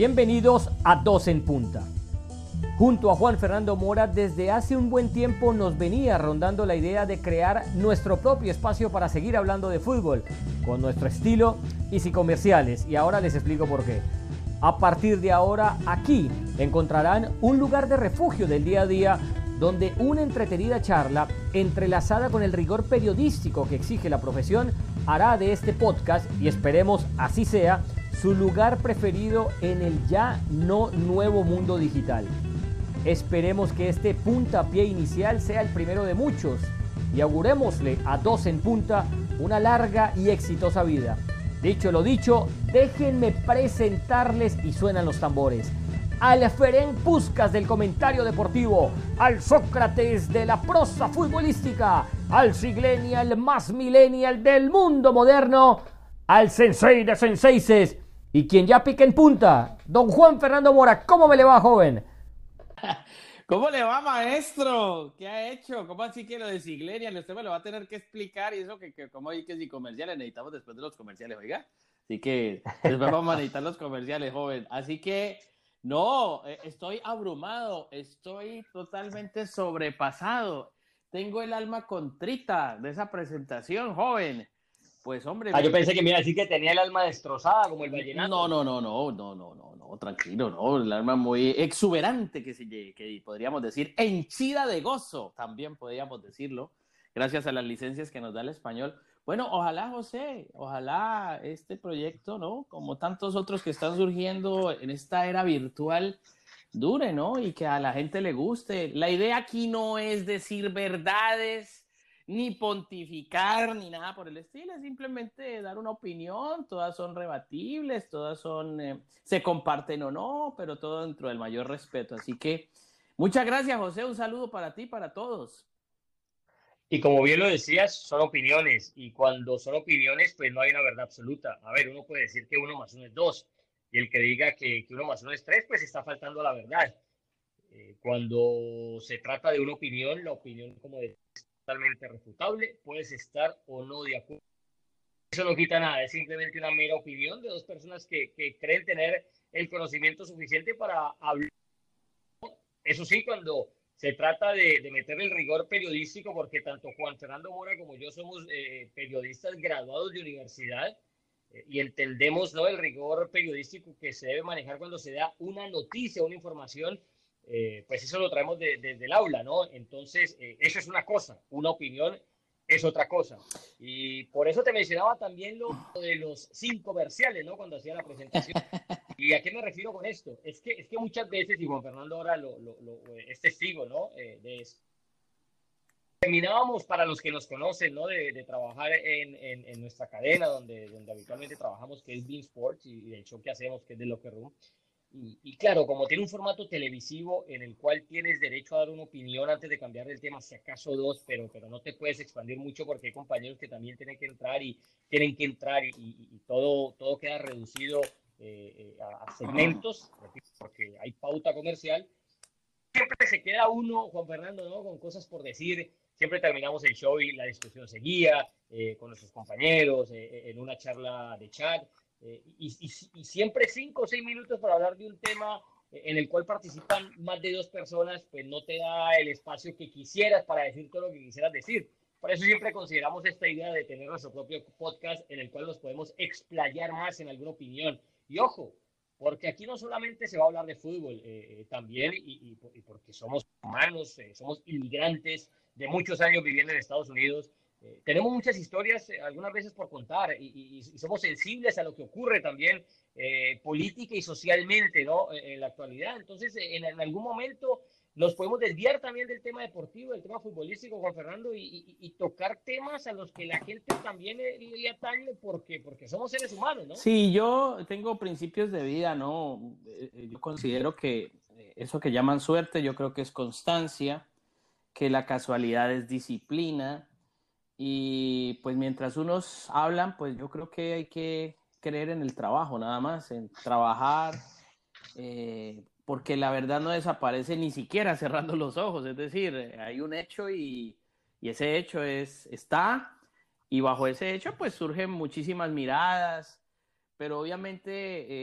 Bienvenidos a Dos en Punta. Junto a Juan Fernando Mora, desde hace un buen tiempo nos venía rondando la idea de crear nuestro propio espacio para seguir hablando de fútbol, con nuestro estilo y sin comerciales, y ahora les explico por qué. A partir de ahora, aquí encontrarán un lugar de refugio del día a día donde una entretenida charla, entrelazada con el rigor periodístico que exige la profesión, hará de este podcast, y esperemos así sea, su lugar preferido en el ya no nuevo mundo digital. Esperemos que este puntapié inicial sea el primero de muchos y augurémosle a dos en punta una larga y exitosa vida. Dicho lo dicho, déjenme presentarles y suenan los tambores. Al Ferenc Puscas del comentario deportivo, al Sócrates de la prosa futbolística, al Siglenial más millennial del mundo moderno, al Sensei de Senseises y quien ya pica en punta, don Juan Fernando Mora. ¿Cómo me le va, joven? ¿Cómo le va, maestro? ¿Qué ha hecho? ¿Cómo así que lo de Siglenial? Usted me lo va a tener que explicar y eso que, que como hay que si comerciales necesitamos después de los comerciales, oiga. Así que después vamos a necesitar los comerciales, joven. Así que, no, eh, estoy abrumado, estoy totalmente sobrepasado. Tengo el alma contrita de esa presentación, joven. Pues hombre. Ah, yo pensé que me iba a decir que tenía el alma destrozada como el vallenato. No, no, no, no, no, no, no, no, tranquilo, no. El alma muy exuberante que, se, que podríamos decir, henchida de gozo, también podríamos decirlo, gracias a las licencias que nos da el español. Bueno, ojalá, José, ojalá este proyecto, ¿no? Como tantos otros que están surgiendo en esta era virtual, dure, ¿no? Y que a la gente le guste. La idea aquí no es decir verdades ni pontificar ni nada por el estilo, es simplemente dar una opinión, todas son rebatibles, todas son, eh, se comparten o no, pero todo dentro del mayor respeto. Así que muchas gracias José, un saludo para ti, para todos. Y como bien lo decías, son opiniones, y cuando son opiniones, pues no hay una verdad absoluta. A ver, uno puede decir que uno más uno es dos, y el que diga que, uno más uno es tres, pues está faltando la verdad. Eh, cuando se trata de una opinión, la opinión, como decía, totalmente refutable, puedes estar o no de acuerdo. Eso no quita nada, es simplemente una mera opinión de dos personas que, creen tener el conocimiento suficiente para hablar. Eso sí, cuando se trata de, de meter el rigor periodístico, porque tanto Juan Fernando Mora como yo somos eh, periodistas graduados de universidad eh, y entendemos ¿no? el rigor periodístico que se debe manejar cuando se da una noticia, una información eh, pues eso lo traemos desde el aula, ¿no? Entonces, eh, eso es una cosa, una opinión es otra cosa. Y por eso te mencionaba también lo de los cinco comerciales, ¿no? Cuando hacía la presentación. ¿Y a qué me refiero con esto? Es que, es que muchas veces, y Juan Fernando ahora lo, lo, es testigo, ¿no? Eh, de eso. Terminábamos, para los que nos conocen, ¿no? De, de trabajar en, en, en, nuestra cadena, donde, donde habitualmente trabajamos, que es Bean Sports, y, y el show que hacemos, que es The Locker Room y, claro, como tiene un formato televisivo en el cual tienes derecho a dar una opinión antes de cambiar el tema, si acaso dos, pero, pero no te puedes expandir mucho porque hay compañeros que también tienen que entrar y tienen que entrar y, todo, todo queda reducido eh, eh, a, segmentos, porque hay pauta comercial. Siempre se queda uno, Juan Fernando, ¿no? con cosas por decir. Siempre terminamos el show y la discusión seguía eh, con nuestros compañeros en una charla de chat. Eh, y, siempre cinco o seis minutos para hablar de un tema en el cual participan más de dos personas, pues no te da el espacio que quisieras para decir todo lo que quisieras decir. Por eso siempre consideramos esta idea de tener nuestro propio podcast en el cual nos podemos explayar más en alguna opinión. Y ojo, porque aquí no solamente se va a hablar de fútbol, eh, eh, también, y, y, porque somos humanos, somos inmigrantes de muchos años viviendo en Estados Unidos, eh, tenemos muchas historias, eh, algunas veces por contar, y, somos sensibles a lo que ocurre también eh, política y socialmente ¿no? en la actualidad. Entonces, en, algún momento nos podemos desviar también del tema deportivo, del tema futbolístico, Juan Fernando, y, tocar temas a los que la gente también le atañe porque, porque somos seres humanos, ¿no? Sí, yo tengo principios de vida, ¿no? Yo considero que eso que llaman suerte, yo creo que es constancia, que la casualidad es disciplina, y pues mientras unos hablan, pues yo creo que hay que creer en el trabajo, nada más, en trabajar, eh, porque la verdad no desaparece ni siquiera cerrando los ojos, es decir, hay un hecho y, ese hecho es, está, y bajo ese hecho pues surgen muchísimas miradas, pero obviamente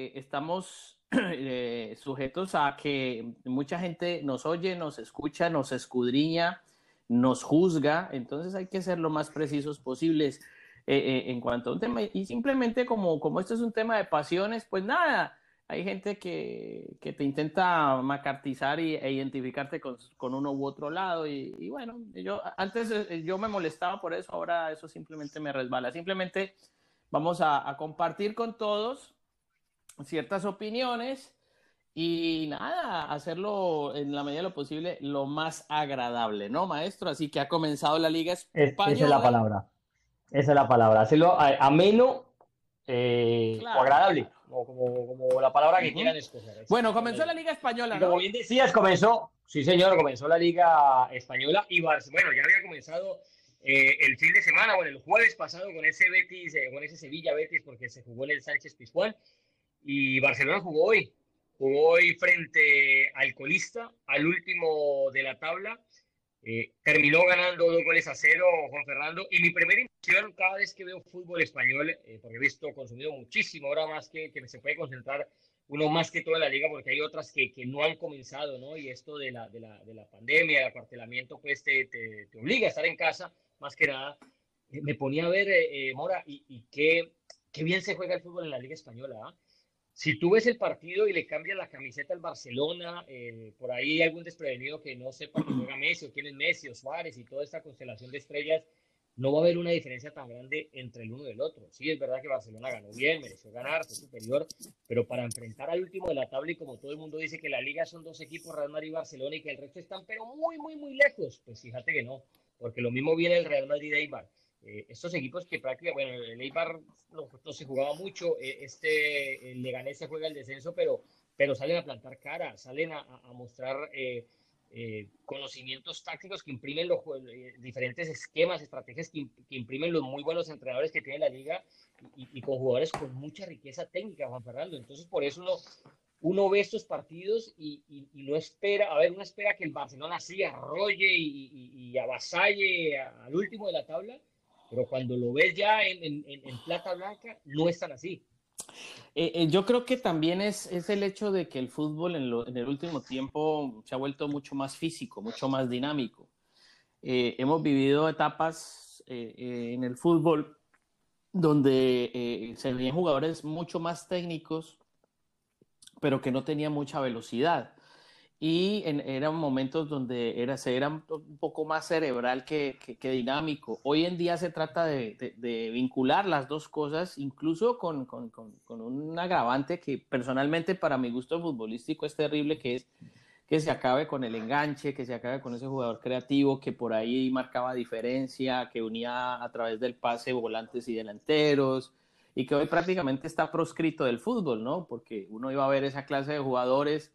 eh, estamos eh, sujetos a que mucha gente nos oye, nos escucha, nos escudriña, nos juzga, entonces hay que ser lo más precisos posibles en cuanto a un tema. Y simplemente como, como esto es un tema de pasiones, pues nada, hay gente que, que te intenta macartizar y, e identificarte con, con, uno u otro lado y, bueno, yo antes eh, yo me molestaba por eso, ahora eso simplemente me resbala. Simplemente vamos a compartir con todos ciertas opiniones y nada, hacerlo en la medida de lo posible lo más agradable, ¿no, maestro? Así que ha comenzado la Liga Española. esa es la palabra. Esa es la palabra. Hacerlo ameno eh, o agradable como, como, la palabra que quieran escoger. Bueno, comenzó la Liga Española, Como bien decías, comenzó, sí señor, comenzó la Liga Española y bueno, ya había comenzado eh, el fin de semana, bueno, el jueves pasado con ese Betis, eh, con ese Sevilla Betis, porque se jugó en el Sánchez Pizjuán y Barcelona jugó hoy, jugó hoy frente al colista, al último de la tabla. Eh, terminó ganando dos goles a cero Juan Fernando y mi primera impresión cada vez que veo fútbol español, eh, porque he visto consumido muchísimo, ahora más que, que se puede concentrar uno más que toda la liga, porque hay otras que, que no han comenzado, ¿no? Y esto de la, de la, de la pandemia, el acuartelamiento, pues te, te, te, obliga a estar en casa, más que nada. Eh, me ponía a ver, Mora, y, y qué, qué, bien se juega el fútbol en la liga española, ¿ah? Si tú ves el partido y le cambias la camiseta al Barcelona, eh, por ahí algún desprevenido que no sepa que juega Messi o quién es Messi o Suárez y toda esta constelación de estrellas, no va a haber una diferencia tan grande entre el uno y el otro. Sí, es verdad que Barcelona ganó bien, mereció ganar, fue superior, pero para enfrentar al último de la tabla y como todo el mundo dice que la liga son dos equipos, Real Madrid y Barcelona, y que el resto están pero muy, muy, muy lejos, pues fíjate que no, porque lo mismo viene el Real Madrid de Eibar. Eh, estos equipos que prácticamente, bueno, el Eibar no, se jugaba mucho, eh, este el Leganés se juega el descenso, pero, pero salen a plantar cara, salen a, mostrar eh, conocimientos tácticos que imprimen los diferentes esquemas, estrategias que, imprimen los muy buenos entrenadores que tiene la liga y, con jugadores con mucha riqueza técnica, Juan Fernando. Entonces, por eso uno, uno ve estos partidos y, no espera, a ver, uno espera que el Barcelona sí arrolle y, avasalle al último de la tabla pero cuando lo ves ya en, plata blanca, no es tan así. Eh, eh, yo creo que también es, es, el hecho de que el fútbol en, el último tiempo se ha vuelto mucho más físico, mucho más dinámico. Eh, hemos vivido etapas en el fútbol donde se jugadores mucho más técnicos, pero que no tenían mucha velocidad y eran momentos donde era, se era un poco más cerebral que, que, dinámico. Hoy en día se trata de, de, vincular las dos cosas, incluso con, con, con, un agravante que personalmente para mi gusto futbolístico es terrible, que es que se acabe con el enganche, que se acabe con ese jugador creativo que por ahí marcaba diferencia, que unía a través del pase volantes y delanteros, y que hoy prácticamente está proscrito del fútbol, ¿no? Porque uno iba a ver esa clase de jugadores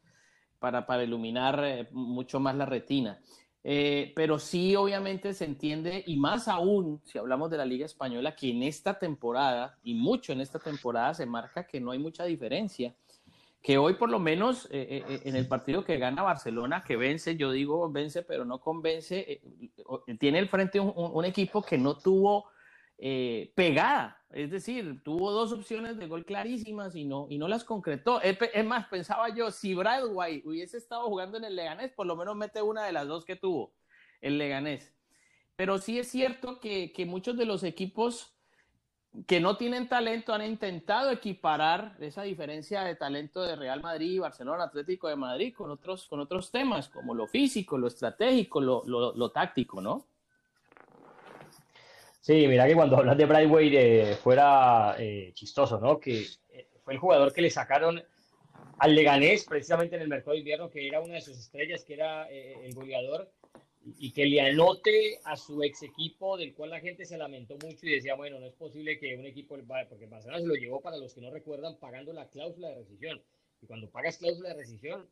para, para iluminar eh, mucho más la retina. Eh, pero sí, obviamente se entiende, y más aún si hablamos de la Liga Española, que en esta temporada, y mucho en esta temporada, se marca que no hay mucha diferencia. Que hoy, por lo menos, eh, en el partido que gana Barcelona, que vence, yo digo vence, pero no convence, tiene el frente un, un, equipo que no tuvo pegada es decir, tuvo dos opciones de gol clarísimas y no, y no las concretó. Es más, pensaba yo, si Bradway hubiese estado jugando en el Leganés, por lo menos mete una de las dos que tuvo el Leganés. Pero sí es cierto que, que muchos de los equipos que no tienen talento han intentado equiparar esa diferencia de talento de Real Madrid, Barcelona, Atlético de Madrid con otros, con otros temas, como lo físico, lo estratégico, lo, lo, lo táctico, ¿no? Sí, mira que cuando hablas de Brightway eh, fuera eh, chistoso, ¿no? Que eh, fue el jugador que le sacaron al Leganés precisamente en el mercado de invierno, que era una de sus estrellas, que era el goleador, y que le anote a su ex equipo, del cual la gente se lamentó mucho y decía, bueno, no es posible que un equipo, porque Barcelona se lo llevó, para los que no recuerdan, pagando la cláusula de rescisión. Y cuando pagas cláusula de rescisión,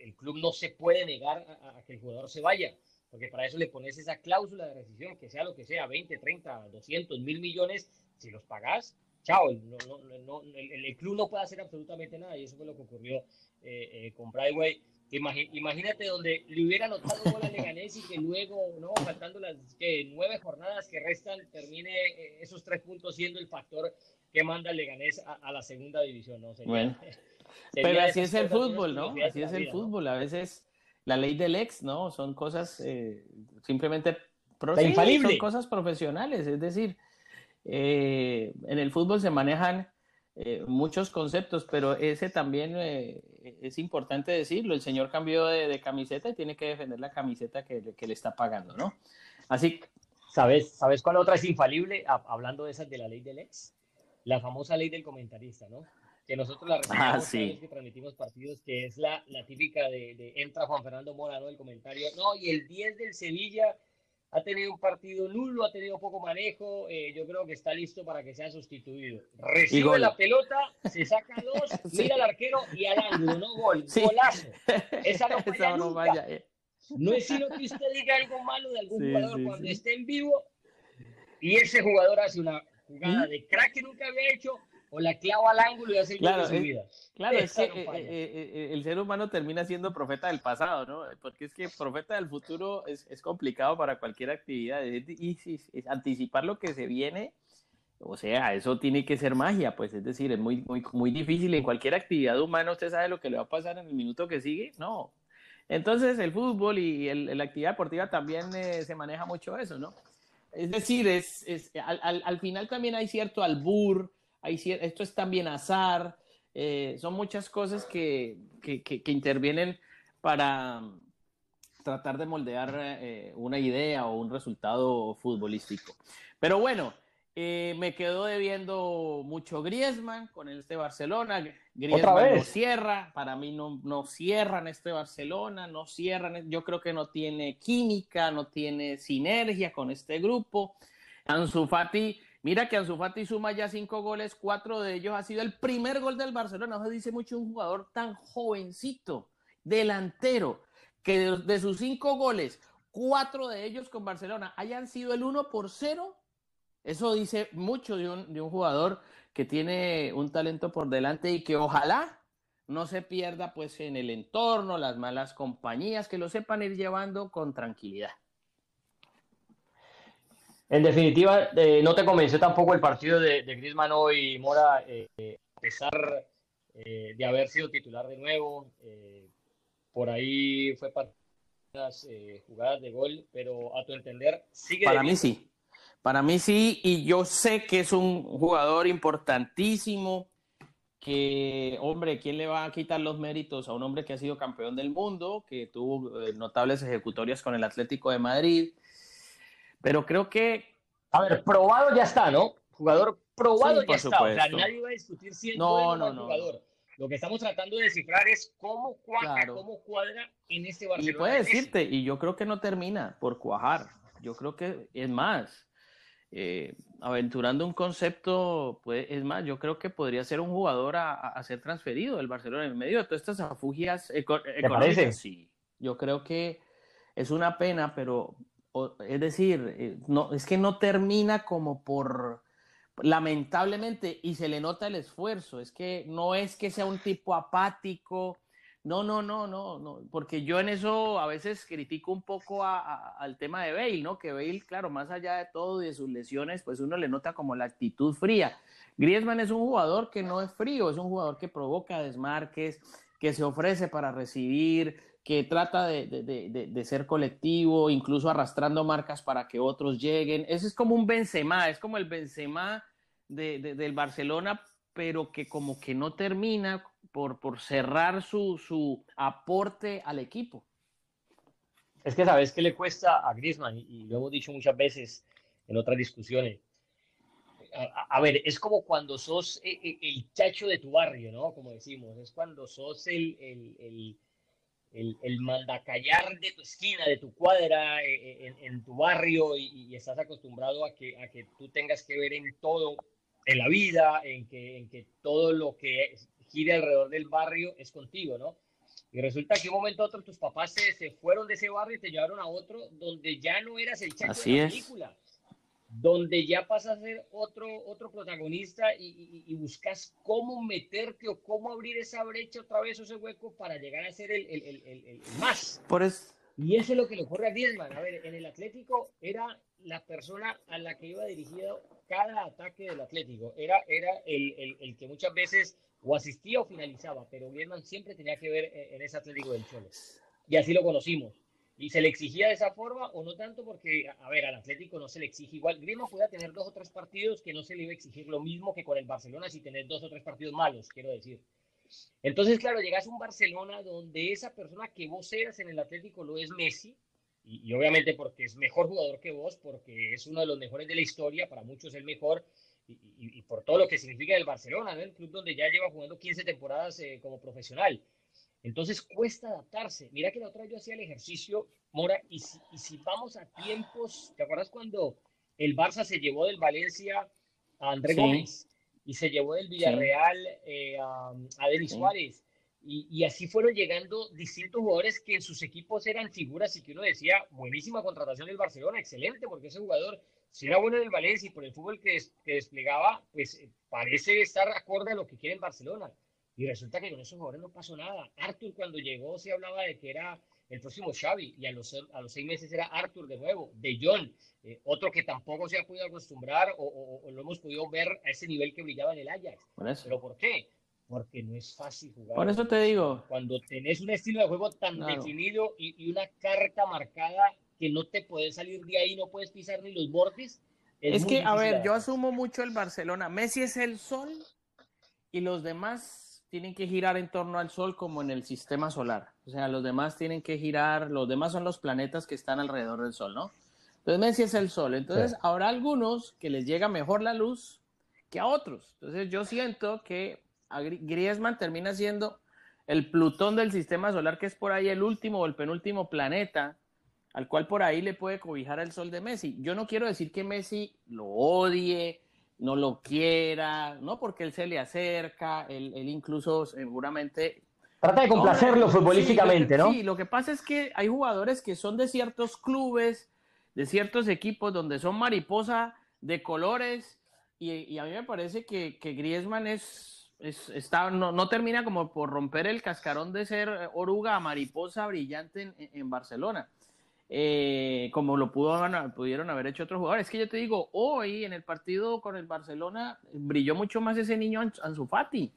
el, club no se puede negar a que el jugador se vaya porque para eso le pones esa cláusula de rescisión, que sea lo que sea, 20, 30, 200, mil millones, si los pagas, chao, el, club no puede hacer absolutamente nada, y eso fue lo que ocurrió eh, eh, con Brightway. Imagínate donde le hubiera anotado gol a Leganés y que luego, ¿no? faltando las que nueve jornadas que restan, termine eh, esos tres puntos siendo el factor que manda el Leganés a, la segunda división, ¿no? bueno. Pero así es el fútbol, ¿no? Así es el fútbol. A veces la ley del ex, ¿no? Son cosas eh, simplemente son cosas profesionales. Es decir, eh, en el fútbol se manejan eh, muchos conceptos, pero ese también es importante decirlo. El señor cambió de, camiseta y tiene que defender la camiseta que, le está pagando, ¿no? Así. ¿Sabes, ¿Sabes cuál otra es infalible? Hablando de esas de la ley del ex, la famosa ley del comentarista, ¿no? Que nosotros la ah, recibimos que transmitimos partidos, que es la, la típica de, entra Juan Fernando Mora, ¿no? El comentario, no, y el 10 del Sevilla ha tenido un partido nulo, ha tenido poco manejo, eh, yo creo que está listo para que sea sustituido. Recibe la pelota, se saca dos, mira al arquero y al ángulo, no gol, golazo. Esa no falla no, Vaya, eh. no es sino que usted diga algo malo de algún jugador cuando esté en vivo y ese jugador hace una jugada de crack que nunca había hecho o la clava al ángulo y hace claro, su vida. Claro, es que eh, eh, eh, el ser humano termina siendo profeta del pasado, ¿no? Porque es que profeta del futuro es, es complicado para cualquier actividad. Y, anticipar lo que se viene, o sea, eso tiene que ser magia, pues es decir, es muy, muy, muy difícil. En cualquier actividad humana usted sabe lo que le va a pasar en el minuto que sigue, no. Entonces el fútbol y el, la actividad deportiva también se maneja mucho eso, ¿no? Es decir, es, es al, al, al final también hay cierto albur, esto es también azar, eh, son muchas cosas que, intervienen para mm, tratar de moldear eh, una idea o un resultado futbolístico. Pero bueno, eh, me quedó debiendo mucho Griezmann con este Barcelona. Griezmann no cierra, para mí no, no cierran este Barcelona, no cierran, yo creo que no tiene química, no tiene sinergia con este grupo. Ansu Fati Mira que Ansu Fati suma ya cinco goles, cuatro de ellos ha sido el primer gol del Barcelona. No se dice mucho un jugador tan jovencito, delantero, que de, sus cinco goles, cuatro de ellos con Barcelona hayan sido el uno por cero. Eso dice mucho de un, de un jugador que tiene un talento por delante y que ojalá no se pierda pues en el entorno, las malas compañías, que lo sepan ir llevando con tranquilidad. En definitiva, eh, no te convenció tampoco el partido de, de Griezmann hoy, Mora, eh, a pesar eh, de haber sido titular de nuevo. por ahí fue para las jugadas de gol, pero a tu entender, sigue. Para mí sí. Para mí sí, y yo sé que es un jugador importantísimo. Que, hombre, ¿quién le va a quitar los méritos a un hombre que ha sido campeón del mundo, que tuvo notables ejecutorias con el Atlético de Madrid? Pero creo que. A ver, probado ya está, ¿no? Jugador probado ya está. O sea, nadie va a discutir si es no, no, no, jugador. Lo que estamos tratando de descifrar es cómo cuaja, cómo cuadra en este Barcelona. Y puede decirte, y yo creo que no termina por cuajar. Yo creo que es más. Eh, aventurando un concepto, pues, es más, yo creo que podría ser un jugador a, ser transferido del Barcelona en medio de todas estas afugias económicas. Sí, yo creo que es una pena, pero es decir, eh, no, es que no termina como por, lamentablemente, y se le nota el esfuerzo, es que no es que sea un tipo apático, no, no, no, no, no, porque yo en eso a veces critico un poco al tema de Bale, ¿no? Que Bale, claro, más allá de todo y de sus lesiones, pues uno le nota como la actitud fría. Griezmann es un jugador que no es frío, es un jugador que provoca desmarques, que se ofrece para recibir, que trata de, ser colectivo, incluso arrastrando marcas para que otros lleguen. Ese es como un Benzema, es como el Benzema del Barcelona, pero que como que no termina por, por cerrar su, su aporte al equipo. Es que sabes que le cuesta a Griezmann, y lo hemos dicho muchas veces en otras discusiones. A, ver, es como cuando sos eh, eh, el, chacho de tu barrio, ¿no? Como decimos, es cuando sos el, el el, el, mandacallar de tu esquina, de tu cuadra, eh, eh, en, tu barrio y, estás acostumbrado a que, a que tú tengas que ver en todo, en la vida, en que, en que todo lo que gire alrededor del barrio es contigo, ¿no? Y resulta que un momento a otro tus papás se, se fueron de ese barrio y te llevaron a otro donde ya no eras el chacho de la película donde ya pasas a ser otro, otro protagonista y, buscas cómo meterte o cómo abrir esa brecha otra vez, ese hueco para llegar a ser el, el, el, más. Por eso. Y eso es lo que le ocurre a Griezmann. A ver, en el Atlético era la persona a la que iba dirigido cada ataque del Atlético. Era, era el, el, que muchas veces o asistía o finalizaba, pero Griezmann siempre tenía que ver en, ese Atlético del Cholo. Y así lo conocimos. Y se le exigía de esa forma o no tanto porque, a ver, al Atlético no se le exige igual. Griezmann podía tener dos o tres partidos que no se le iba a exigir lo mismo que con el Barcelona si tener dos o tres partidos malos, quiero decir. Entonces, claro, llegas a un Barcelona donde esa persona que vos eras en el Atlético lo es Messi, y, obviamente porque es mejor jugador que vos, porque es uno de los mejores de la historia, para muchos el mejor, y, por todo lo que significa el Barcelona, el club donde ya lleva jugando 15 temporadas eh, como profesional. Entonces cuesta adaptarse. Mira que la otra vez yo hacía el ejercicio, Mora, y si, y si vamos a tiempos, ¿te acuerdas cuando el Barça se llevó del Valencia a André Gómez? y se llevó del Villarreal eh, a, Denis Suárez. Y, así fueron llegando distintos jugadores que en sus equipos eran figuras y que uno decía, buenísima contratación del Barcelona, excelente, porque ese jugador, si era bueno en el Valencia y por el fútbol que, desplegaba, pues eh, parece estar acorde a lo que quiere el Barcelona. Y resulta que con esos jugadores no pasó nada. Arthur cuando llegó se hablaba de que era el próximo Xavi y a los, a los seis meses era Arthur de nuevo, de John, eh, otro que tampoco se ha podido acostumbrar o, lo hemos podido ver a ese nivel que brillaba en el Ajax. ¿Pero por qué? Porque no es fácil jugar. Por eso te digo. Cuando tenés un estilo de juego tan definido y, una carta marcada que no te puedes salir de ahí, no puedes pisar ni los bordes. Es, que, a ver, yo asumo mucho el Barcelona. Messi es el sol y los demás tienen que girar en torno al sol como en el sistema solar. O sea, los demás tienen que girar, los demás son los planetas que están alrededor del sol, ¿no? Entonces Messi es el sol. Entonces habrá algunos que les llega mejor la luz que a otros. Entonces yo siento que Griezmann termina siendo el Plutón del sistema solar, que es por ahí el último o el penúltimo planeta, al cual por ahí le puede cobijar el sol de Messi. Yo no quiero decir que Messi lo odie, no lo quiera, no porque él se le acerca, él, incluso seguramente... Trata de complacerlo futbolísticamente, ¿no? Sí, lo que pasa es que hay jugadores que son de ciertos clubes, de ciertos equipos donde son mariposa de colores y, a mí me parece que, que Griezmann es, está, no, termina como por romper el cascarón de ser oruga mariposa brillante en, Barcelona. Eh, como lo pudo, pudieron haber hecho otros jugadores. Es que yo te digo, hoy en el partido con el Barcelona brilló mucho más ese niño Ansu Fati.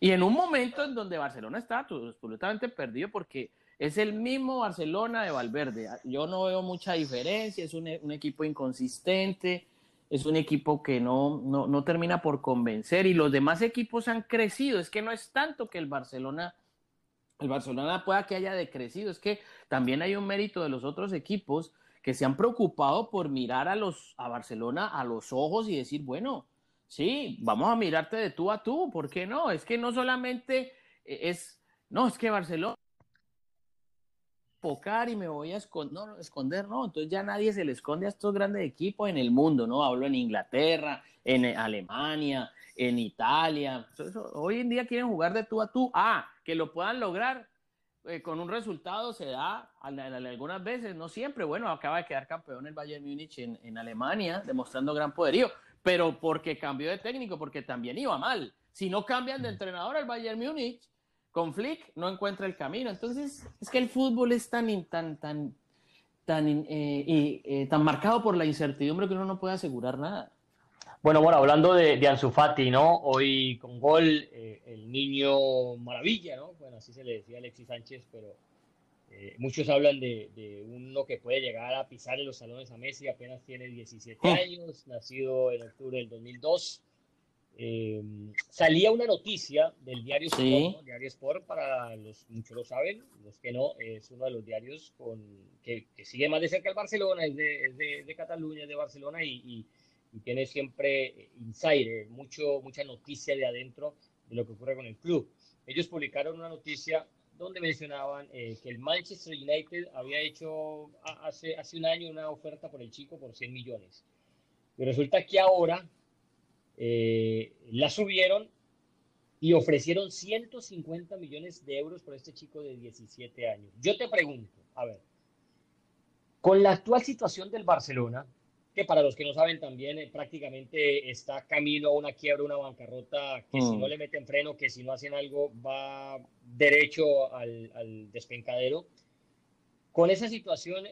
Y en un momento en donde Barcelona está absolutamente perdido porque es el mismo Barcelona de Valverde. Yo no veo mucha diferencia, es un, equipo inconsistente, es un equipo que no, no, termina por convencer y los demás equipos han crecido. Es que no es tanto que el Barcelona, el Barcelona pueda que haya decrecido, es que también hay un mérito de los otros equipos que se han preocupado por mirar a, los, a Barcelona a los ojos y decir, bueno, sí, vamos a mirarte de tú a tú, ¿por qué no? Es que no solamente es, no, es que Barcelona pocar y me voy a esconder, no, esconder, no, entonces ya nadie se le esconde a estos grandes equipos en el mundo, ¿no? Hablo en Inglaterra, en Alemania, en Italia. hoy en día quieren jugar de tú a tú. Ah, que lo puedan lograr eh, con un resultado se da algunas veces, no siempre. Bueno, acaba de quedar campeón el Bayern Múnich en, en Alemania, demostrando gran poderío, pero porque cambió de técnico, porque también iba mal. Si no cambian de entrenador al Bayern Múnich, con Flick no encuentra el camino. Entonces, es que el fútbol es tan, tan, tan, tan, eh, eh, tan marcado por la incertidumbre que uno no puede asegurar nada. Bueno, bueno, hablando de, de Ansu Fati, ¿no? Hoy con gol, eh, el niño maravilla, ¿no? Bueno, así se le decía a Alexis Sánchez, pero muchos hablan de, de, uno que puede llegar a pisar en los salones a Messi, apenas tiene 17 años, nacido en octubre del 2002. Eh, salía una noticia del diario Sport, diario Sport para los muchos lo saben, los que no, es uno de los diarios con, que, sigue más de cerca el Barcelona, es de, de, Cataluña, es de Barcelona y, tiene siempre insider, mucho, mucha noticia de adentro de lo que ocurre con el club. Ellos publicaron una noticia donde mencionaban eh, que el Manchester United había hecho hace, hace un año una oferta por el chico por 100 millones. Y resulta que ahora eh, la subieron y ofrecieron 150 millones de euros por este chico de 17 años. Yo te pregunto, a ver, con la actual situación del Barcelona, que para los que no saben también eh, prácticamente está camino a una quiebra, una bancarrota, que si mm. no le meten freno, que si no hacen algo va derecho al, al despencadero. Con esa situación,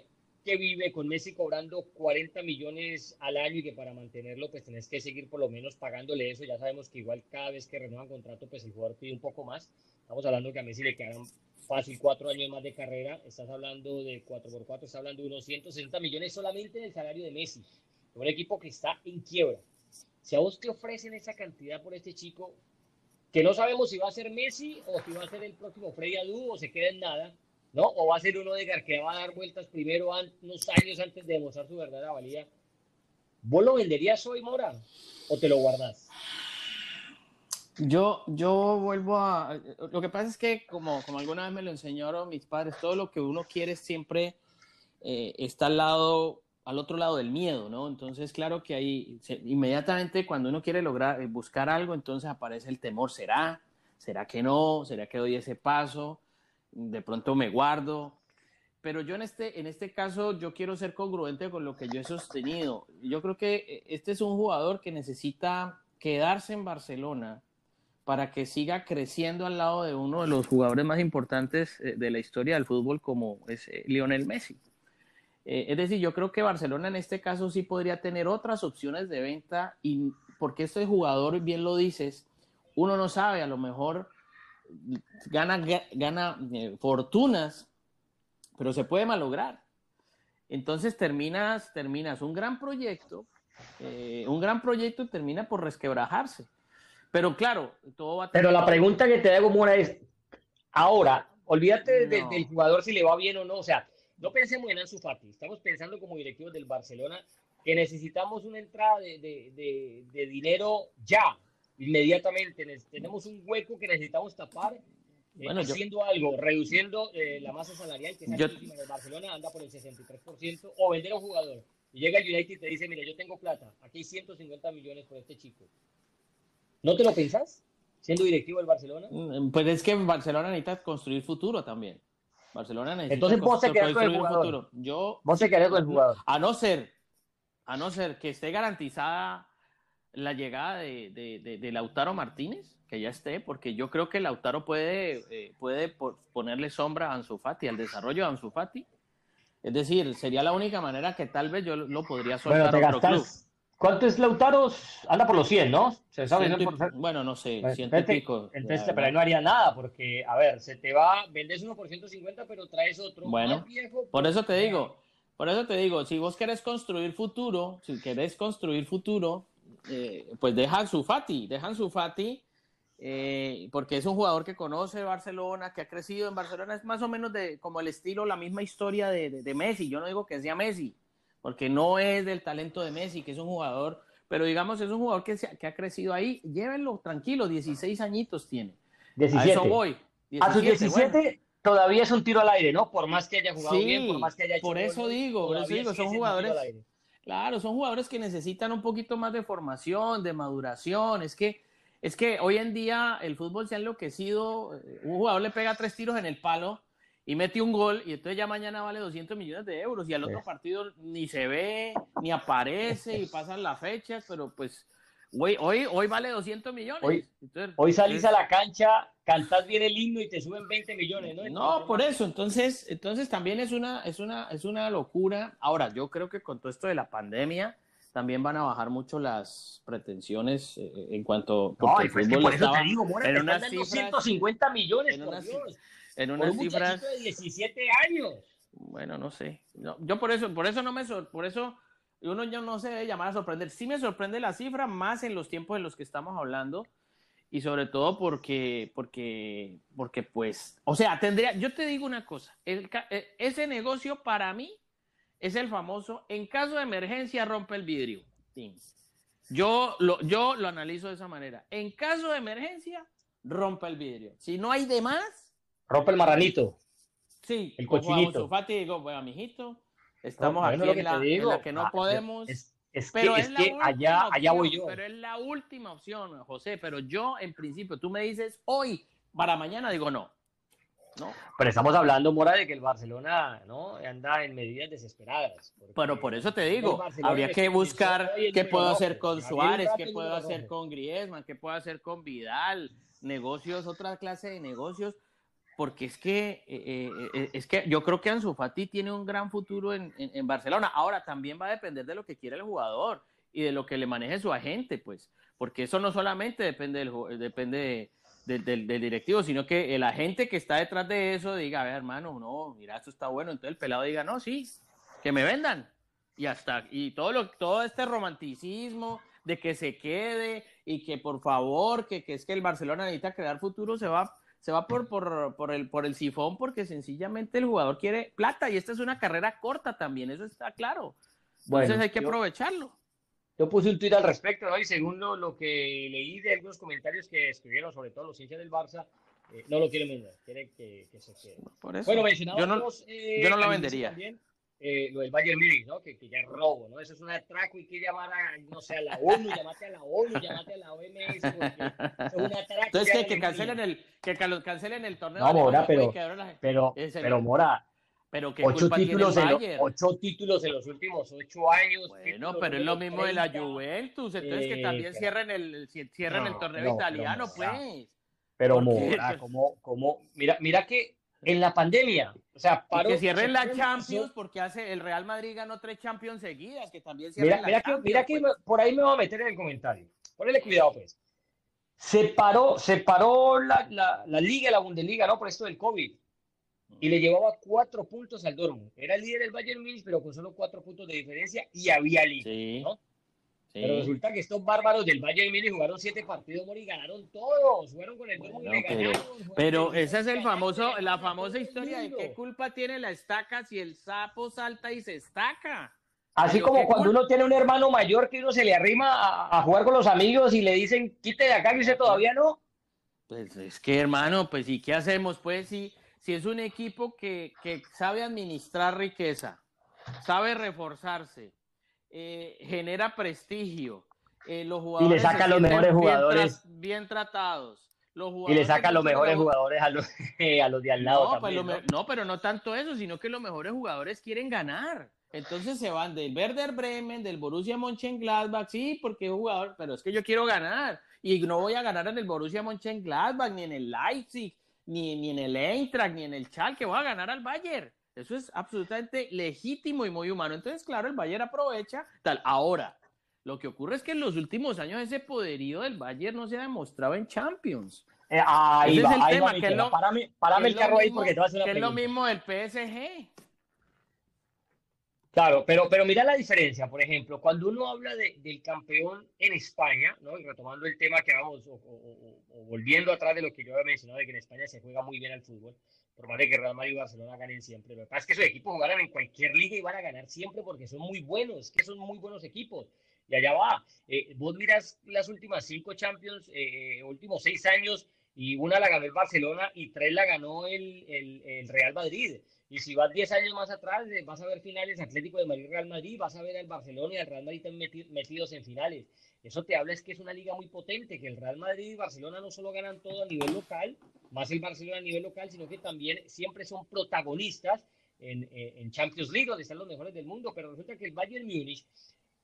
que vive con Messi cobrando 40 millones al año y que para mantenerlo pues tenés que seguir por lo menos pagándole eso. Ya sabemos que igual cada vez que renuevan contrato pues el jugador pide un poco más. Estamos hablando que a Messi le quedan fácil cuatro años más de carrera. Estás hablando de 4 por 4 estás hablando de unos 160 millones solamente del salario de Messi. Un equipo que está en quiebra. Si a vos te ofrecen esa cantidad por este chico, que no sabemos si va a ser Messi o si va a ser el próximo Freddy Adu o se queda en nada, ¿no? O va a ser uno de que va a dar vueltas primero unos años antes de demostrar su verdadera valía. ¿Vos lo venderías hoy, Mora? ¿O te lo guardas? Yo, yo vuelvo a... Lo que pasa es que, como, como alguna vez me lo enseñaron mis padres, todo lo que uno quiere siempre eh, está al lado, al otro lado del miedo, ¿no? Entonces, claro que ahí, inmediatamente cuando uno quiere lograr, eh, buscar algo, entonces aparece el temor, ¿será? ¿Será que no? ¿Será que doy ese paso? de pronto me guardo. Pero yo en este, en este caso, yo quiero ser congruente con lo que yo he sostenido. Yo creo que eh, este es un jugador que necesita quedarse en Barcelona para que siga creciendo al lado de uno de los jugadores más importantes eh, de la historia del fútbol como es eh, Lionel Messi. es decir, yo creo que Barcelona en este caso sí podría tener otras opciones de venta y porque este jugador, bien lo dices, uno no sabe, a lo mejor gana, gana eh, fortunas, pero se puede malograr. Entonces terminas, terminas un gran proyecto, eh, un gran proyecto termina por resquebrajarse. Pero claro, todo va a Pero la pregunta que te hago, Mora, es, ahora, olvídate del jugador si le va bien o no, o sea, no pensemos en Ansu Fati, estamos pensando como directivos del Barcelona que necesitamos una entrada de dinero ya, inmediatamente. Tenemos un hueco que necesitamos tapar eh, haciendo algo, reduciendo eh, la masa salarial que es yo... en Barcelona anda por el 63% o vender a un jugador. Y llega el United y te dice, mira, yo tengo plata, aquí hay 150 millones por este chico. ¿No te lo pensás? Siendo directivo del Barcelona. Mm, pues es que Barcelona necesita construir futuro también. Barcelona necesita Entonces vos se con el jugador. Futuro. Yo, vos se con el jugador. A no ser, a no ser que esté garantizada la llegada de, Lautaro Martínez, que ya esté, porque yo creo que Lautaro puede, eh, puede ponerle sombra a Ansu Fati, al desarrollo de Ansu Fati. Es decir, sería la única manera que tal vez yo lo podría soltar bueno, a otro. ¿Cuánto es Lautaro? Anda por los 100, ¿no? ¿Se sabe? Bueno, no sé, ciento y pico. Entonces, pero ahí no haría nada, porque, a ver, se te va, vendes uno por 150, pero traes otro bueno, Por eso te digo, por eso te digo, si vos querés construir futuro, si querés construir futuro, eh, pues dejan su Fati, dejan su Fati, eh, porque es un jugador que conoce Barcelona, que ha crecido en Barcelona, es más o menos de, como el estilo, la misma historia de, Messi. Yo no digo que sea Messi, porque no es del talento de Messi, que es un jugador, pero digamos, es un jugador que, que ha crecido ahí. Llévenlo tranquilo, 16 añitos tiene. 17. A eso voy. a sus 17 todavía es un tiro al aire, ¿no? Por más que haya jugado bien, por más que haya hecho Por eso digo, por eso digo, son jugadores Claro, son jugadores que necesitan un poquito más de formación, de maduración. Es que, es que hoy en día el fútbol se ha enloquecido. Un jugador le pega tres tiros en el palo y mete un gol y entonces ya mañana vale 200 millones de euros y al otro partido ni se ve, ni aparece y pasan las fechas, pero pues Hoy, hoy, vale 200 millones. Hoy, salís a la cancha, cantás bien el himno y te suben 20 millones, ¿no? No, por eso. Entonces, entonces también es una, es, una, es una locura. Ahora, yo creo que con todo esto de la pandemia también van a bajar mucho las pretensiones eh, en cuanto no, el fútbol por eso te digo, Mora, en unas cifras, 150 millones en unas, Dios. En unas por un cifras de 17 años. Bueno, no sé. yo por eso, por eso no me por eso uno ya no se debe llamar a sorprender. Sí me sorprende la cifra, más en los tiempos en los que estamos hablando, y sobre todo porque, porque, porque pues, o sea, tendría, yo te digo una cosa, e, ese negocio para mí es el famoso, en caso de emergencia rompe el vidrio. Yo lo, yo lo analizo de esa manera. En caso de emergencia, rompe el vidrio. Si no hay de más... Rompe el marranito. Sí. El cochinito. digo, bueno, mijito, Estamos aquí en, la, que no ah, podemos. Es, pero es, que, allá, allá voy yo. Pero es la última opción, José. Pero yo, en principio, tú me dices hoy, para mañana, digo no. No. Pero estamos hablando, Mora, de que el Barcelona ¿no? anda en medidas desesperadas. Pero por eso te digo, habría que buscar qué puedo hacer con Suárez, qué puedo hacer con Griezmann, qué puedo hacer con Vidal, negocios, otra clase de negocios porque es que, eh, eh, es que yo creo que Ansu Fati tiene un gran futuro en, en, Barcelona. Ahora también va a depender de lo que quiere el jugador y de lo que le maneje su agente, pues, porque eso no solamente depende del, depende del, del, directivo, sino que el agente que está detrás de eso diga, a ver, hermano, no, mira, esto está bueno. Entonces el pelado diga, no, sí, que me vendan. Y hasta, y todo, lo, todo este romanticismo de que se quede y que por favor, que, que es que el Barcelona necesita crear futuro, se va se va por, por, por, el, por el sifón porque sencillamente el jugador quiere plata y esta es una carrera corta también, eso está claro. Entonces hay que aprovecharlo. Yo puse un tuit al respecto, ¿no? Y según lo, que leí de algunos comentarios que escribieron, sobre todo los hinchas del Barça, eh, no lo quieren vender, quieren que, se quede. Bueno, mencionamos, yo no, eh, yo no lo vendería. También, eh, lo del Bayern Munich, ¿no? Que, que, ya es robo, ¿no? Eso es un atraco y que llamar a, no sé, a la ONU, llamate a la ONU, llamate a la OMS, porque es un atraco. Entonces, que, que cancelen el, que cancelen el torneo. No, Mora, pero, pero, pero, Mora, pero que ocho títulos, en ocho títulos en los últimos ocho años. Bueno, pero es lo mismo de la Juventus, entonces que también eh, cierren el, cierren el torneo italiano, pues. Pero Mora, como, como, mira, mira que en la pandemia. O sea, paró, que cierren la Champions porque hace el Real Madrid ganó tres Champions seguidas, que también mira, mira que, mira que pues. por ahí me voy a meter en el comentario. Ponle cuidado, pues. Se paró, se paró la, la, la Liga, la Bundesliga, ¿no? Por esto del COVID. Y le llevaba cuatro puntos al Dortmund. Era el líder del Bayern Munich, pero con solo cuatro puntos de diferencia y había Liga, ¿no? Pero resulta que estos bárbaros del Bayern Múnich jugaron siete partidos y ganaron todos. Fueron con el bueno, pero, pero esa es el famoso, la famosa historia de qué culpa tiene la estaca si el sapo salta y se estaca. Así como cuando uno tiene un hermano mayor que uno se le arrima a, jugar con los amigos y le dicen, quite de acá y dice todavía no. Pues es que hermano, pues ¿y qué hacemos? Pues si, si es un equipo que, que sabe administrar riqueza, sabe reforzarse, eh, genera prestigio. Eh, los jugadores y le saca los mejores jugadores. Bien, tratados. Los y le saca los mejores jugadores a los, a los de al lado. Pues no, pero no tanto eso, sino que los mejores jugadores quieren ganar. Entonces se van del Werder Bremen, del Borussia Mönchengladbach, sí, porque es jugador, pero es que yo quiero ganar. Y no voy a ganar en el Borussia Mönchengladbach, ni en el Leipzig, ni, ni en el Eintracht, ni en el Schalke, voy a ganar al Bayern. Eso es absolutamente legítimo y muy humano. Entonces, claro, el Bayern aprovecha tal. Ahora, lo que ocurre es que en los últimos años ese poderío del Bayern no se ha demostrado en Champions. Eh, ahí Ese es el tema, que, lo, párame, el carro ahí porque te vas a hacer Que es lo mismo del PSG. Claro, pero, pero mira la diferencia, por ejemplo, cuando uno habla de, del campeón en España, ¿no? y retomando el tema que vamos, o, volviendo atrás de lo que yo había mencionado, de que en España se juega muy bien al fútbol, por más de que Real Madrid y Barcelona ganen siempre. Lo que pasa es que esos equipos jugarán en cualquier liga y van a ganar siempre porque son muy buenos, que son muy buenos equipos. Y allá va. Eh, vos miras las últimas cinco Champions, eh, últimos seis años, y una la ganó el Barcelona y tres la ganó el, el Real Madrid. Y si vas 10 años más atrás, eh, vas a ver finales Atlético de Madrid-Real Madrid, vas a ver al Barcelona y al Real Madrid metidos en finales. Eso te habla es que es una liga muy potente, que el Real Madrid y Barcelona no solo ganan todo a nivel local, más el Barcelona a nivel local, sino que también siempre son protagonistas en, eh, en Champions League, donde están los mejores del mundo. Pero resulta que el Bayern Múnich,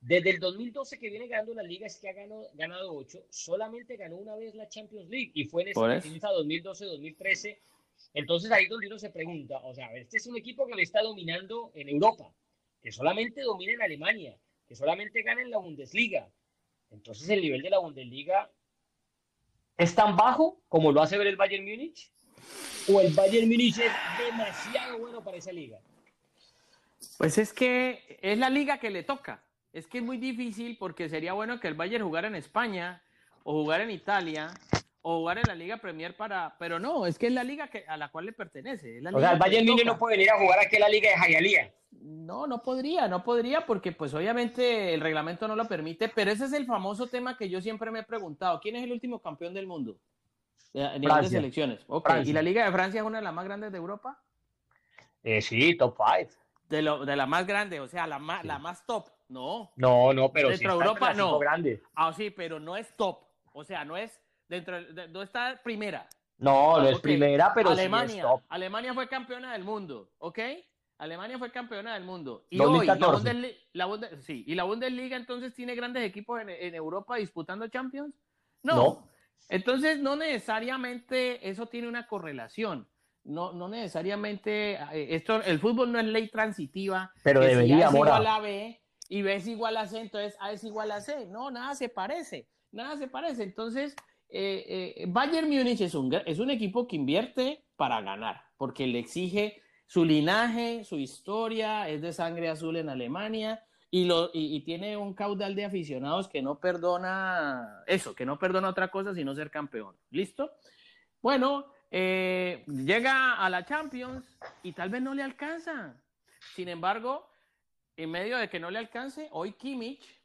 desde el 2012 que viene ganando la liga, es que ha ganado, ganado 8, solamente ganó una vez la Champions League y fue en esa 2012-2013 entonces ahí donde uno se pregunta, o sea, este es un equipo que le está dominando en Europa, que solamente domina en Alemania, que solamente gana en la Bundesliga. Entonces el nivel de la Bundesliga es tan bajo como lo hace ver el Bayern Múnich. ¿O el Bayern Múnich es demasiado bueno para esa liga? Pues es que es la liga que le toca. Es que es muy difícil porque sería bueno que el Bayern jugara en España o jugara en Italia o jugar en la Liga Premier para. Pero no, es que es la liga que, a la cual le pertenece. o sea, el Bayern Múnich no puede venir a jugar aquí en la Liga de Jayalía. No, no podría, no podría, porque pues obviamente el reglamento no lo permite, pero ese es el famoso tema que yo siempre me he preguntado. ¿Quién es el último campeón del mundo? A nivel de selecciones. Okay. ¿Y la Liga de Francia es una de las más grandes de Europa? Eh, sí, top 5. De, lo, de la más grande, o sea, la más, la más top. No. No, no, pero Dentro de Europa no. Grande. Ah, sí, pero no es top. O sea, no es Dentro de, ¿Dónde está primera? No, no es primera, pero Alemania, sí es top. Alemania fue campeona del mundo, ¿ok? Alemania fue campeona del mundo. Y hoy, la, Bundesliga, la, sí, ¿y la Bundesliga entonces tiene grandes equipos en, en Europa disputando Champions? No. no. Entonces, no necesariamente eso tiene una correlación. no, no necesariamente, eh, esto, el fútbol no es ley transitiva. Pero debería, si igual a B y B es igual a C, entonces A es igual a C. No, nada se parece, nada se parece. Entonces, eh, eh, Bayern Múnich es un, es un equipo que invierte para ganar, porque le exige su linaje, su historia, es de sangre azul en Alemania. Y, lo, y, tiene un caudal de aficionados que no perdona eso, que no perdona otra cosa sino ser campeón. ¿Listo? Bueno, eh, llega a la Champions y tal vez no le alcanza. Sin embargo, en medio de que no le alcance, hoy Kimmich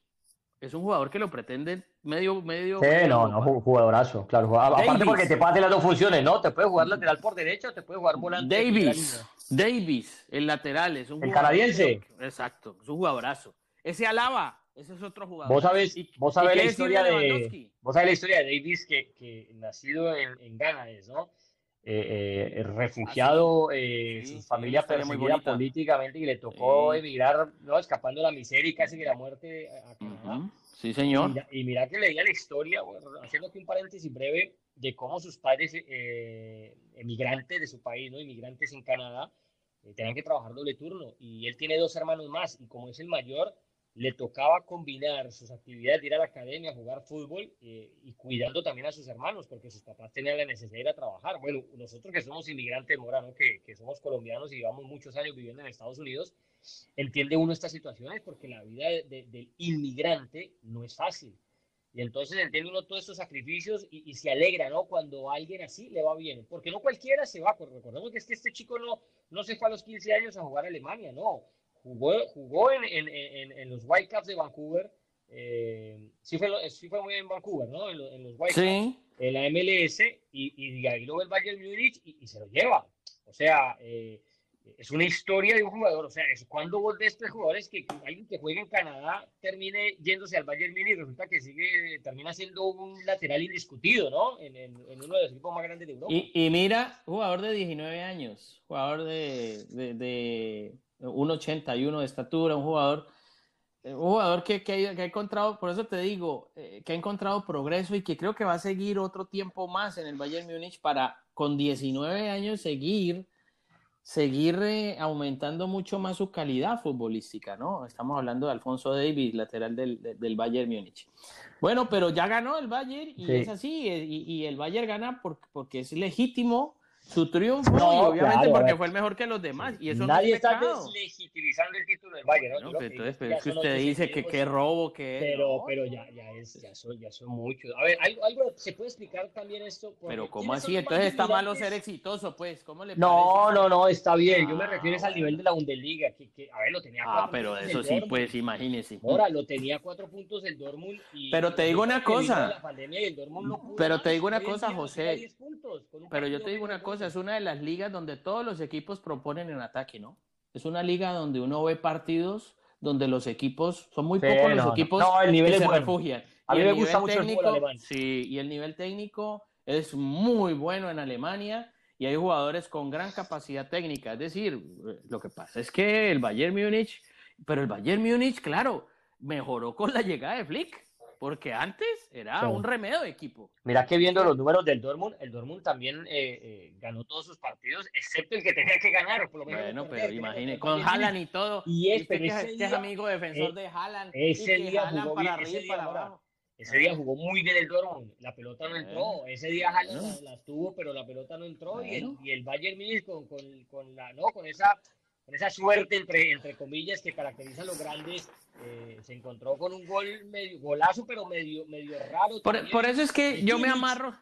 es un jugador que lo pretende medio, medio. Sí, no, no, jugadorazo, claro. Aparte porque te hacer las dos funciones, ¿no? Te puede jugar lateral por derecha o te puede jugar volante. Davis, Davis, el lateral, es un El canadiense. Exacto, es un jugadorazo. Ese Alaba, ese es otro jugador. Vos sabés, vos sabés la historia de, vos sabés la historia de Davis que, que nacido en, en Ghana es, ¿no? Eh, eh, refugiado, eh, su familia perseguida políticamente y le tocó emigrar, ¿no? escapando de la miseria y casi de la muerte a Canadá. Sí, señor. Y mira, que leía la historia, haciendo aquí un paréntesis breve, de cómo sus padres, emigrantes de su país, ¿no? inmigrantes en Canadá, tenían que trabajar doble turno. Y él tiene dos hermanos más, y como es el mayor, le tocaba combinar sus actividades de ir a la academia, jugar fútbol eh, y cuidando también a sus hermanos, porque sus papás tenían la necesidad de ir a trabajar. Bueno, nosotros que somos inmigrantes, Morano, que, que somos colombianos y llevamos muchos años viviendo en Estados Unidos, entiende uno estas situaciones porque la vida del inmigrante no es fácil. Y entonces entiende uno todos estos sacrificios y, se alegra, ¿no? Cuando a alguien así le va bien. Porque no cualquiera se va. Recordemos que este chico no, no se fue a los 15 años a jugar a Alemania, no jugó, jugó en, en, en, los Whitecaps de Vancouver. Eh, sí, fue, sí fue muy bien en Vancouver, ¿no? En, los Whitecaps, en la MLS, y, y ahí lo ve el Bayern Munich y, y, se lo lleva. O sea, eh, es una historia de un jugador. O sea, es cuando vos ves tres jugadores que, alguien que juega en Canadá termine yéndose al Bayern Munich y resulta que sigue, termina siendo un lateral indiscutido, ¿no? En, en, uno de los equipos más grandes de Europa. Y, y mira, jugador de 19 años, jugador de, de, de 1,81 de estatura, un jugador, eh, un jugador que, que, ha encontrado, por eso te digo, eh, que ha encontrado progreso y que creo que va a seguir otro tiempo más en el Bayern Múnich para con 19 años seguir seguir eh, aumentando mucho más su calidad futbolística, ¿no? Estamos hablando de Alfonso Davis, lateral del, del Bayern Múnich. Bueno, pero ya ganó el Bayern y es así, y, y, el Bayern gana porque es legítimo su triunfo, y obviamente porque fue el mejor que los demás. Y eso Nadie está deslegitimizando el título del Bayern, ¿no? entonces, pero es que usted dice que qué robo, que. Pero, pero ya, ya, es, ya, son, ya son muchos. A ver, algo, algo se puede explicar también esto. Pero, ¿cómo así? Entonces está malo ser exitoso, pues. ¿Cómo le No, no, no, está bien. Yo me refiero al nivel de la Bundesliga. Que, que, a ver, lo tenía. Ah, pero eso sí, pues, imagínese. Ahora, lo tenía cuatro puntos el Dortmund. Y, pero te digo una cosa. pero te digo una cosa, José. Pero yo te digo una cosa, es una de las ligas donde todos los equipos proponen en ataque, ¿no? Es una liga donde uno ve partidos donde los equipos, son muy pocos los equipos que se refugian. A mí me gusta mucho el alemán. Sí, y el nivel técnico es muy bueno en Alemania y hay jugadores con gran capacidad técnica. Es decir, lo que pasa es que el Bayern Múnich, pero el Bayern Múnich, claro, mejoró con la llegada de Flick porque antes era un remedio de equipo. Mira que viendo los números del Dortmund, el Dortmund también eh, eh, ganó todos sus partidos, excepto el que tenía que ganar, por lo menos. Bueno, pero imagínate, con Haaland y todo. Y es, pero ese es amigo defensor de Haaland. Ese día jugó para arriba y para abajo. Ese día jugó muy bien el Dortmund, la pelota no entró. Ese día Haaland la, tuvo, pero la pelota no entró. Y, el, y el Bayern Munich con, con, con, la, ¿no? con esa con esa suerte, entre, entre comillas, que caracteriza a los grandes, eh, se encontró con un gol medio golazo, pero medio, medio raro. Por, eso es que yo me amarro.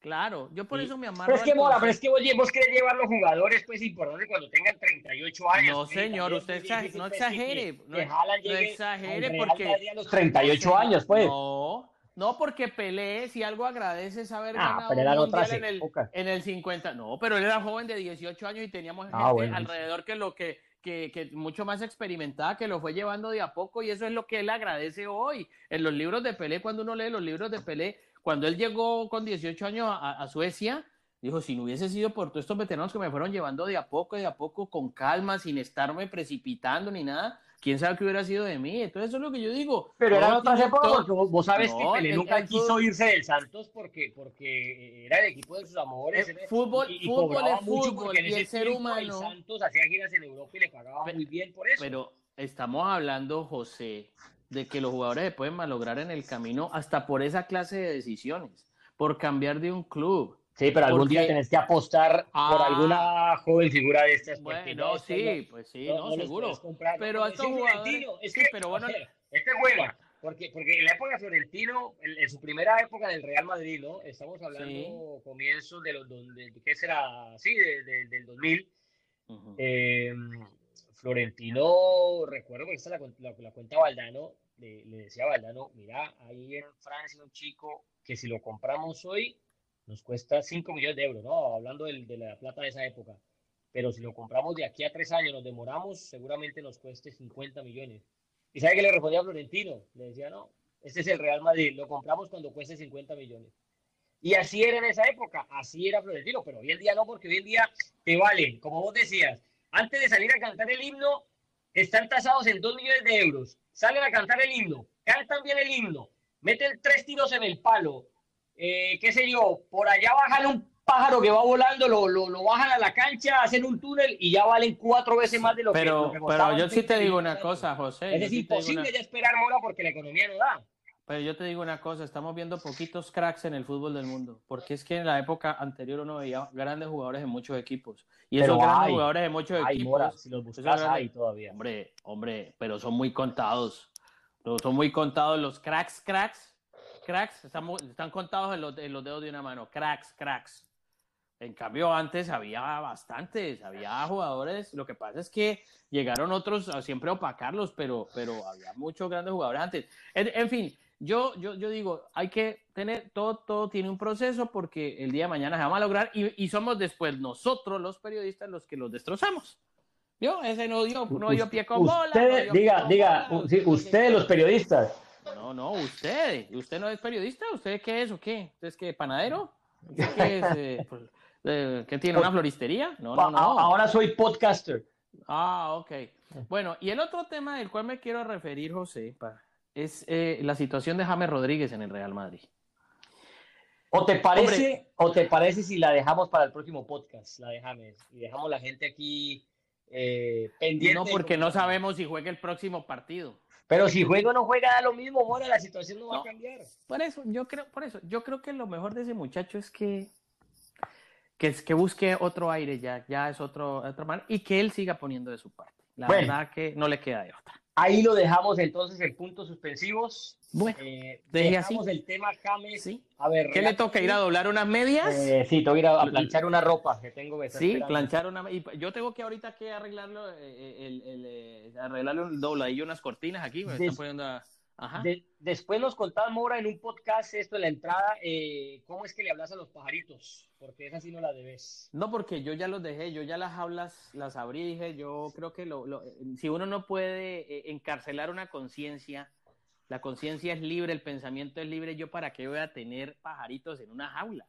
Claro, yo por eso me amarro. Pero es que, Mora, pero es que vos, vos querés llevar los jugadores, pues importante cuando tengan 38 años. No, señor, usted no exagere. no, exagere porque. los 38 años, pues. No. No, porque Pelé, si algo agradece es haber ah, ganado un mundial en, el, en el 50. No, pero él era joven de 18 años y teníamos ah, gente alrededor que lo que, que, que, mucho más experimentada, que lo fue llevando de a poco y eso es lo que él agradece hoy. En los libros de Pelé, cuando uno lee los libros de Pelé, cuando él llegó con 18 años a, Suecia, Dijo, si no hubiese sido por todos estos veteranos que me fueron llevando de a poco, de a poco, con calma, sin estarme precipitando ni nada, quién sabe qué hubiera sido de mí. Entonces, eso es lo que yo digo. Pero eran otras épocas porque vos, sabes que Pelé nunca quiso irse del Santos porque, porque era el equipo de sus amores. El fútbol, y, fútbol es fútbol y el ser humano. El Santos hacía giras en Europa y le pagaba muy bien por eso. Pero estamos hablando, José, de que los jugadores se pueden malograr en el camino hasta por esa clase de decisiones, por cambiar de un club Sí, pero algún día tenés que apostar por ah. alguna joven figura de estas. Bueno, sí, pues sí, no, seguro. Pero a estos jugadores... Es que, pero bueno, este juega. Porque, porque en la época de Florentino, en, su primera época del Real Madrid, ¿no? Estamos hablando comienzos de los, de, ¿qué será? Sí, del 2000. eh, Florentino, recuerdo que esta la, la, la cuenta Valdano, le, le decía a Valdano, mira, ahí en Francia un chico que si lo compramos hoy, nos cuesta 5 millones de euros, ¿no? Hablando de, de, la plata de esa época. Pero si lo compramos de aquí a tres años, nos demoramos, seguramente nos cueste 50 millones. ¿Y sabe qué le respondía a Florentino? Le decía, no, este es el Real Madrid, lo compramos cuando cueste 50 millones. Y así era en esa época, así era Florentino, pero hoy en día no, porque hoy en día te valen, como vos decías, antes de salir a cantar el himno, están tasados en 2 millones de euros. Salen a cantar el himno, cantan bien el himno, meten tres tiros en el palo, eh, qué sé yo, por allá bajan un pájaro que va volando, lo, lo, lo, bajan a la cancha, hacen un túnel y ya valen cuatro veces más de lo pero, que, Pero yo sí te digo una cosa, José. Es imposible ya esperar Mora porque la economía no da. Pero yo te digo una cosa, estamos viendo poquitos cracks en el fútbol del mundo, porque es que en la época anterior uno veía grandes jugadores en muchos equipos. Y esos grandes jugadores en muchos equipos... si los buscas hay todavía. Hombre, hombre, pero son muy contados. Son muy contados los cracks, cracks cracks, están, contados en los, dedos de una mano, cracks, cracks. En cambio, antes había bastantes, había jugadores. Lo que pasa es que llegaron otros a siempre opacarlos, pero, pero había muchos grandes jugadores antes. En, fin, yo, yo, yo digo, hay que tener, todo, todo tiene un proceso porque el día de mañana se va a lograr y, y somos después nosotros, los periodistas, los que los destrozamos. ¿Vio? Ese no dio, no dio pie con bola. Usted, diga, diga, ustedes los periodistas no, no, usted. ¿Usted no es periodista? ¿Usted qué es o qué? ¿Usted es qué? ¿Panadero? qué es? Eh, pues, eh, ¿Qué tiene? ¿Una floristería? No, no, no. Ahora soy podcaster. Ah, ok. Bueno, y el otro tema del cual me quiero referir, José, es eh, la situación de James Rodríguez en el Real Madrid. ¿O te parece, o te parece si la dejamos para el próximo podcast, la de James, y dejamos la gente aquí pendiente? No, porque no sabemos si juega el próximo partido. Pero si juega o no juega da lo mismo, Mora, la situación no va a cambiar. Por eso, yo creo, por eso, yo creo que lo mejor de ese muchacho es que que, que busque otro aire ya, ya es otro, otro man, y que él siga poniendo de su parte. La verdad que no le queda de otra. Ahí lo dejamos entonces en puntos suspensivos. Bueno, eh, dejamos el tema James. ¿Sí? A ver, ¿qué le toca? ¿Ir a doblar unas medias? Eh, sí, tengo que ir a, planchar una ropa que tengo que Sí, planchar una y yo tengo que ahorita que arreglarlo, eh, el, el, el, arreglarle un dobladillo, unas cortinas aquí, me están poniendo a después nos contaba Mora en un podcast esto en la entrada, eh, ¿cómo es que le hablas a los pajaritos? Porque esa sí no la debes. No, porque yo ya los dejé, yo ya las hablas, las abrí, dije, yo creo que lo, si uno no puede eh, encarcelar una conciencia, la conciencia es libre, el pensamiento es libre, yo para qué voy a tener pajaritos en una jaula.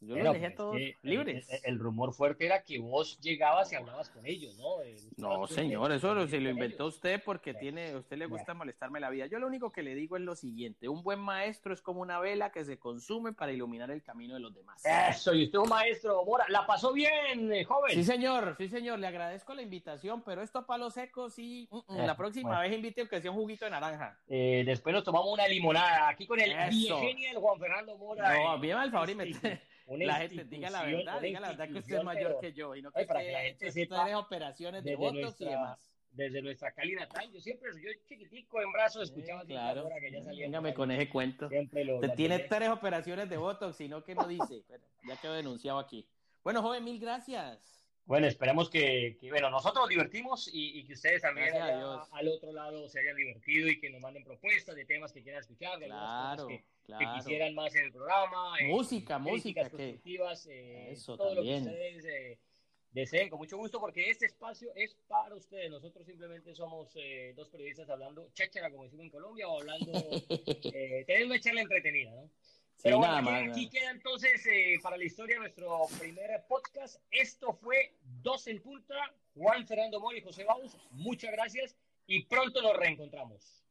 Yo los dejé pues, todos libres. El, rumor fuerte era que vos llegabas y hablabas con ellos, ¿no? no, señor, eso se lo inventó usted porque tiene, a usted le gusta molestarme la vida. Yo lo único que le digo es lo siguiente: un buen maestro es como una vela que se consume para iluminar el camino de los demás. Eso, y usted es un maestro, Mora. ¿La pasó bien, eh, joven? Sí, señor, sí, señor. Le agradezco la invitación, pero esto a palo seco, sí. Mm, mm, la próxima vez invite aunque sea un juguito de naranja. Eh, después nos tomamos una limonada aquí con el genio Juan Fernando Mora. No, eh. bien al favor y me la gente diga la verdad, diga la verdad que usted es mayor que yo y no que, para que la gente sepa operaciones de votos y demás. Desde nuestra Cali natal, yo siempre, yo chiquitico en brazos escuchaba claro. que ya salía. Véngame con ese cuento. Te tiene tres operaciones de votos, sino que no dice. Pero ya quedó denunciado aquí. Bueno, joven, mil gracias. Bueno, esperamos que, que bueno, nosotros nos divertimos y, y que ustedes también al otro lado se hayan divertido y que nos manden propuestas de temas que quieran escuchar, de claro. que, que quisieran más en el programa. Música, eh, música. Constructivas, eh, Eso todo también. lo que ustedes eh, deseen, con mucho gusto, porque este espacio es para ustedes. Nosotros simplemente somos dos periodistas hablando cháchara, como decimos en Colombia, o hablando, teniendo una charla entretenida, ¿no? Pero bueno, aquí, queda entonces eh, para la historia nuestro primer podcast. Esto fue Dos en Punta. Juan Fernando Mori y José Baus, muchas gracias y pronto nos reencontramos.